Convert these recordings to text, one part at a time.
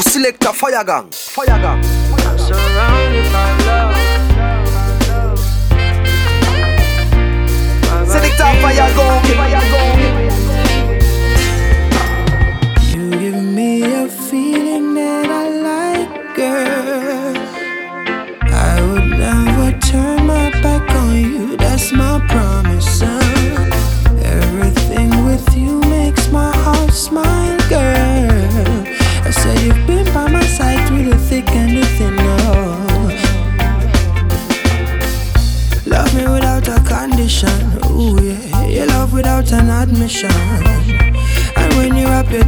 Select a fire gang, fire gang. Surrounded by love. Select a fire gang, fire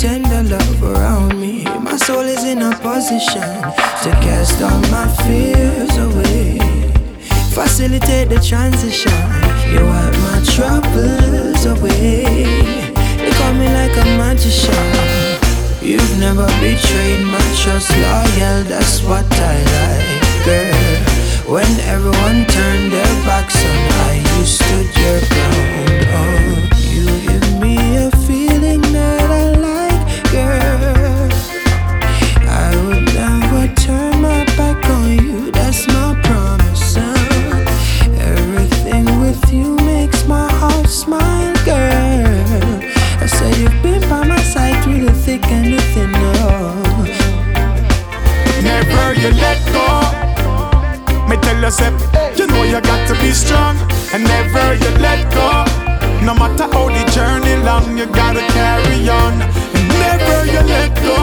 tender love around me, my soul is in a position to cast all my fears away. Facilitate the transition. You wipe my troubles away. You call me like a magician. You've never betrayed my trust, loyal. That's what I like, girl. When you let go. No matter how the journey long, you gotta carry on, and never you let go.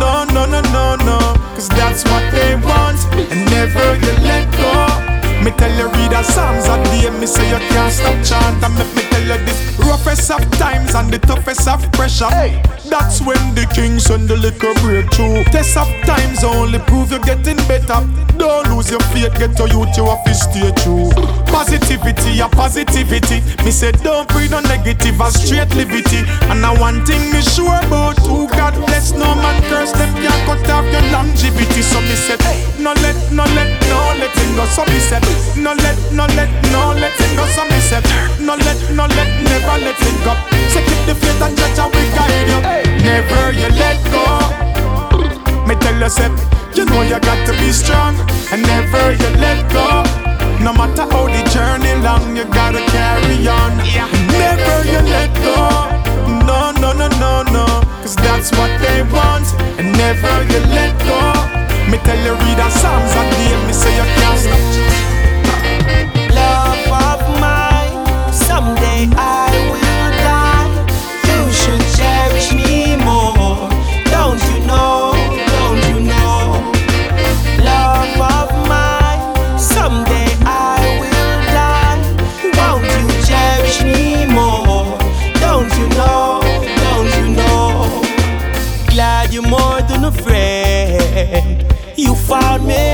No, no, no, no, no, cause that's what they want, and never you let go. Me tell you read the Psalms a day, me say you can't stop chant And make me tell you this Roughest of times and the toughest of pressure hey. That's when the king send the liquor breakthrough. Test of times only prove you're getting better. Don't lose your faith, get youth, you to stay true. Positivity, a positivity. Me say don't breathe no negative, a straight liberty. And now one thing me sure about who God bless. No man curse them can't cut off your longevity. So me said, hey, no let, no let, no let it go. So me said, no let, no let, no let it go. So me said, no let, no let, never let it go. So keep the faith and judge and we guide you. Never you let go. Me tell yourself, you know you got to be strong and never you let go. No matter how the journey long, you gotta carry on. Never you let go. No, no, no, no, no. Cause that's what they want. And never you let go. Me tell you read the Psalms found me,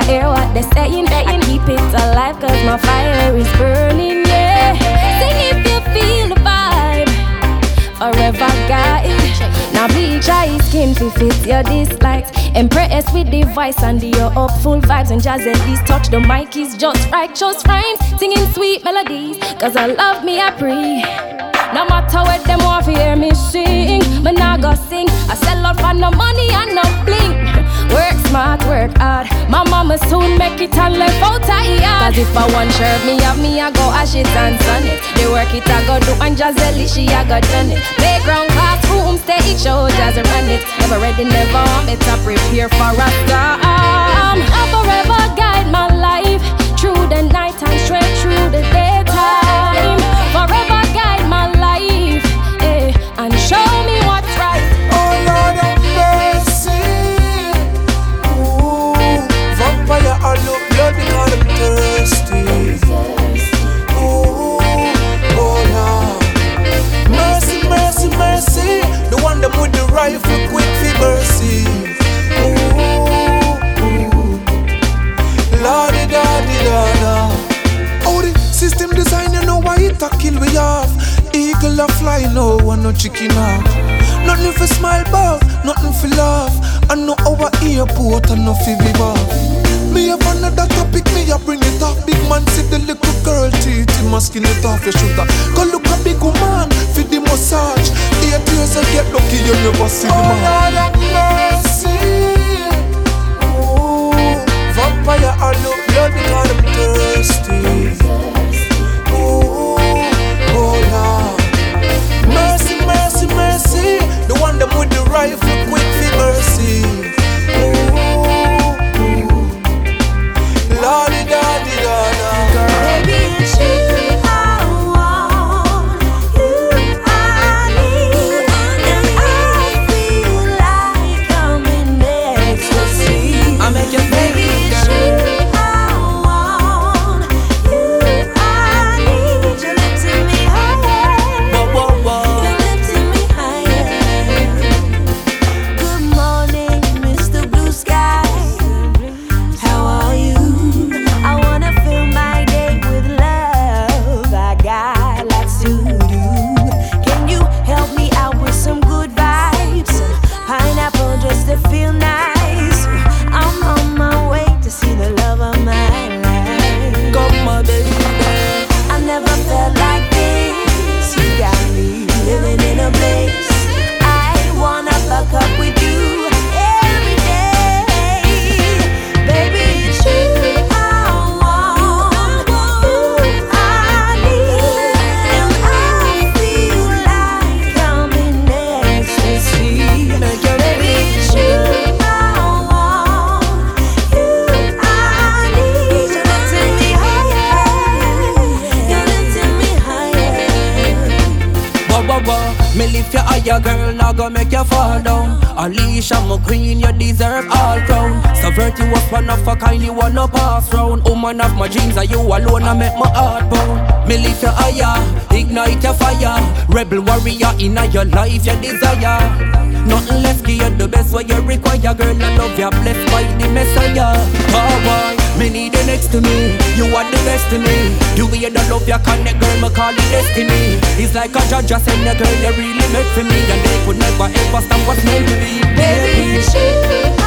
I hear what they're saying. I keep it alive, cause my fire is burning, yeah. Sing if you feel the vibe. Forever guide. Now bleach eye skin to fit your dislikes. Impressed with the voice and the upful vibes. And jazz at least touch the mic is just right, just rhymes. Singing sweet melodies. Cause I love me, I pray. No matter what them want to hear me sing, me nah go sing. I sell out for no money and no bling. Work smart, work hard. My mama soon make it and live out of here. Cause if I want shirt, me have me, I go ash it and sun it. The work it, I go do, and Jazelle, she, I go done it. Playground, classroom, stage show, jazz run it. Never ready, never me to prepare for a storm. I forever guide my life through the night and straight through the daytime. Forever chicken off. Nothing for smile about, nothing for laugh. I know our airport, I know for be off. Me have another topic, me a bring it up. Big man see the little girl teeth, him a skin it off your shooter. Go look a big woman for the massage. Eight years I get lucky, you never see the oh, man. Me lift you higher, girl, now go make you fall down. Alicia, my queen, you deserve all crown. So virtuous, one of a kind, you wanna pass round. Woman of my dreams, are you alone, I make my heart pound. Me lift you higher, ignite your fire. Rebel warrior in your life, your desire. Nothing left, give you the best what you require, girl. I love you, blessed by the Messiah. Oh boy, me need you next to me. You are the best to me. The way you love you connect, girl, me call it destiny. It's like a judge just a girl, you really meant for me, and they could never ever stop what's meant to be. Baby, it's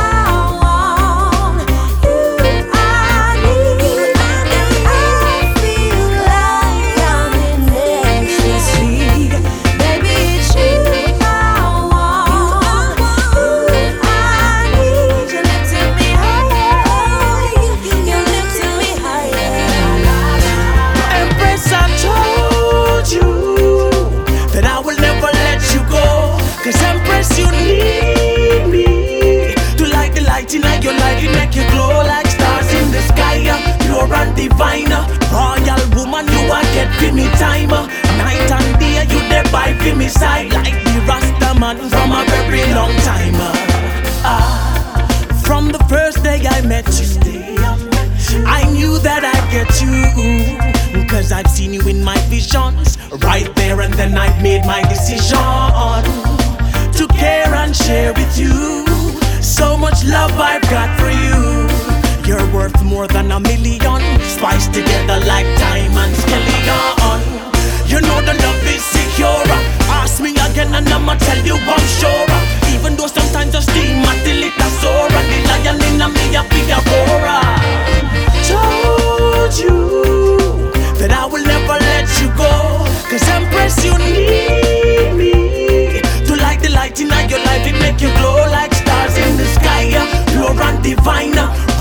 love I've got for you. You're worth more than a million. Spiced together like diamonds, skeleton. You know the love is secure. Ask me again and I'ma tell you I'm sure. Even though sometimes I steam until it a soar. And the lion in me a big aurora. Told you that I will never let you go. Cause Empress, you need me to light the light in your life. It make you glow like divina.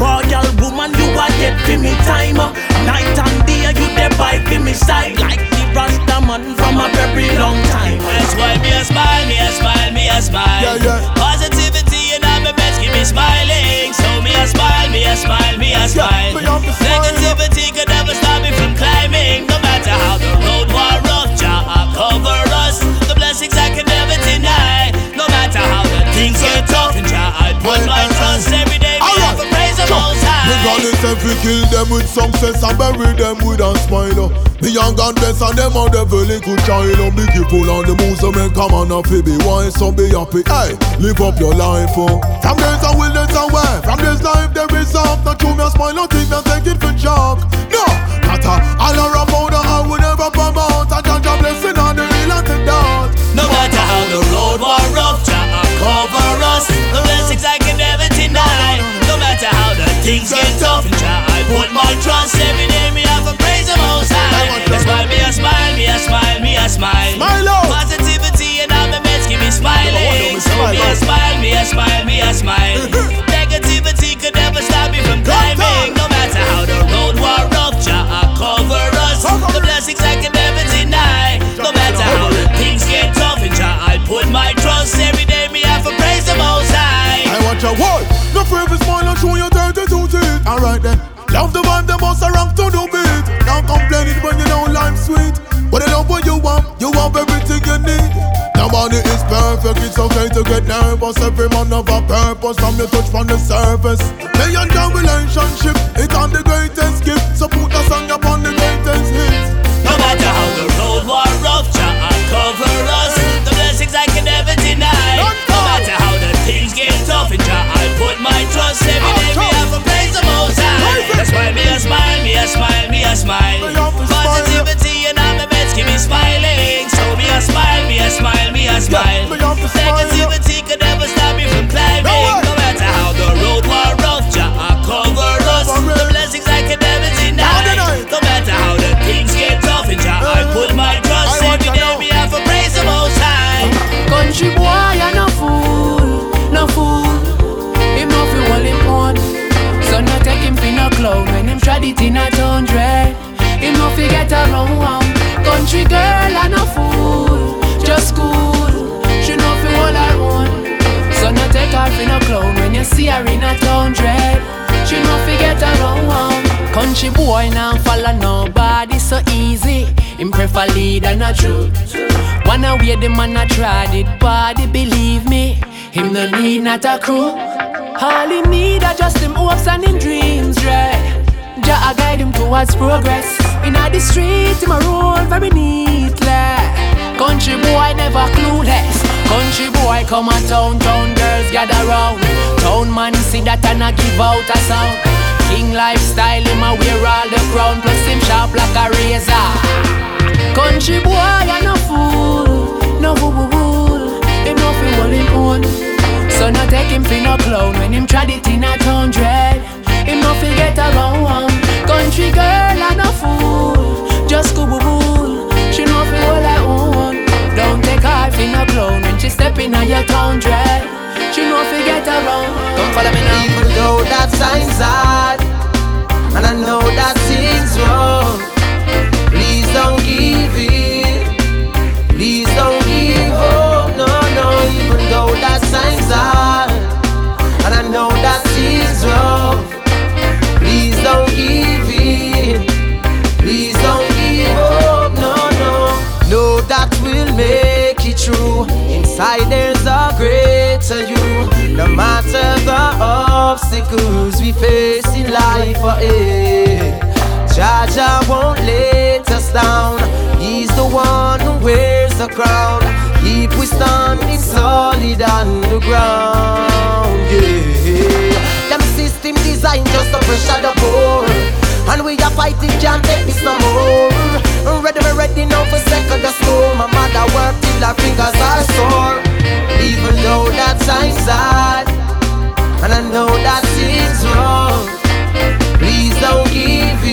Success and bury them with a smile. Me young and blessed and them a devil little child. oh. Be careful on the move so me come on and fi be wise so be happy. Hey, live up your life. Oh. From days of wilderness away, from this life there is up. Not true me a smile, not think me take it for joke. No, not a all around I would never promote. A judge a blessing on the real antidote. No matter how the road was rough, Jah cover us. The blessings I can never deny. No matter how the things get tough, Jah I trust every day. Me have to praise the Most High. That's why me a smile, me a smile, me a smile. Smile out. Positivity and all the meds keep me smiling. So me a smile, me a smile, me a smile. Negativity could never stop me from climbing. No matter how the road was rough, Jah cover us. The blessings I can never deny. No matter how the things get tough, in Jah I put my trust every day. Me have to praise the Most High. I want your word. No forever smile and show your 32 teeth. Alright then. Love the vibe, the boss a rock to the beat. Don't complain it when you know life's sweet. But I love what you want, you have everything you need. Nobody is perfect, it's okay to get nervous. Every man have a purpose from your touch from the surface. Me and your relationship, it's on the greatest gift. So put a song upon the greatest hits. No matter how the road was rough, Jah cover us. The blessings I can never deny. No matter how the things get tough, in Jah I put my trust every day. Why me a smile, me a smile, me a smile. Positivity and all my meds keep me smiling. So me a smile, me a smile, me a smile. smile. Negativity could Country boy now follow nobody so easy. Him prefer lead and a truth. Wanna wear the man a tried it, body believe me. Him no need not a crew. All he need are just him hopes and him dreams, right? Jah a guide him towards progress. In the street, him a roll very neatly. Country boy never clueless. Country boy come a town, town girls gather round. Town man see that and a give out a sound. King lifestyle, him a wear all the crown, plus him sharp like a razor. Country boy, I no fool, no fool, fool, fool. Him no fi hold him own. So no take him fi no clown when him tried it in a hundred. Him no fi get around. one. Country girl, I no fool, just go boo boo. She no fi hold her own. Don't take her fi no clown when she step in a your hundred. She no fi get around. Come follow me now. Even though that time's hard And I know that things wrong Please don't give in crown Keep we standing solid on the ground Yeah. Them system designed just to pressure the poor And we are fighting can't take this no more. Ready, we ready now for second the storm My mother work till her fingers are sore. Even though that time's hard And I know that it's wrong. Please don't give in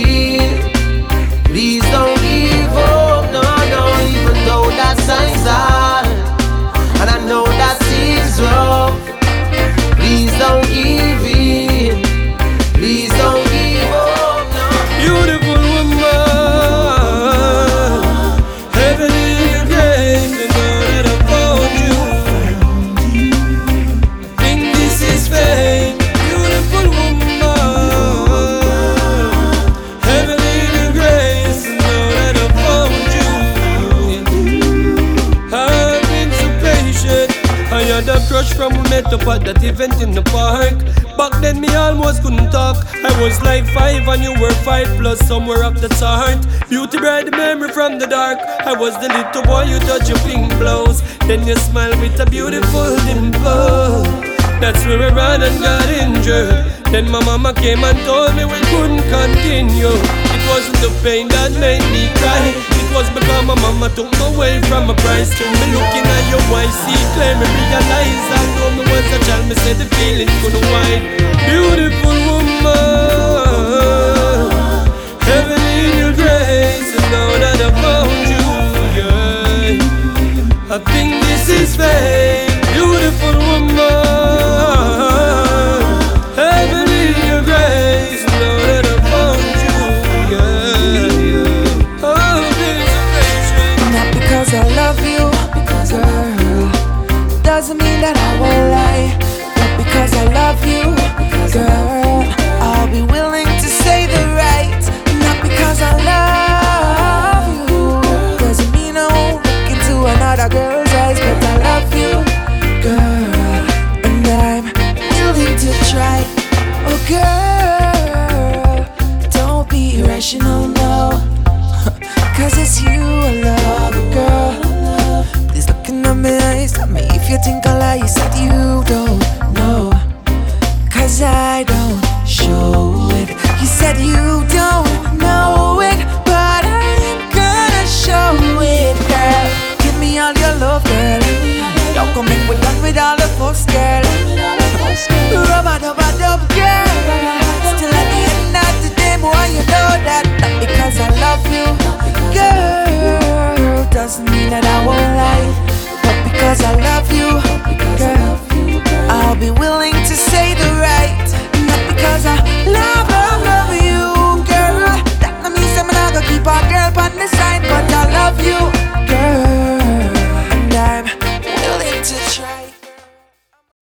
event in the park. Back then me almost couldn't talk. I was like five and you were five plus somewhere up the chart. Beauty bright memory from the dark. I was the little boy you touch your pink blouse. Then you smile with a beautiful dimple. That's where I ran and got injured. Then my mama came and told me we couldn't continue. It wasn't the pain that made me cry. Was because my mama took me away from my price. To me looking at your white see clear, me realize I know me was a child. Me said the feelings couldn't wide. Beautiful woman, doesn't mean that I won't lie. But because I love you, girl, I'll be willing to say the right. Not because I love, love, love you, girl. That means I'm not gonna keep our girl on the side, but I love you.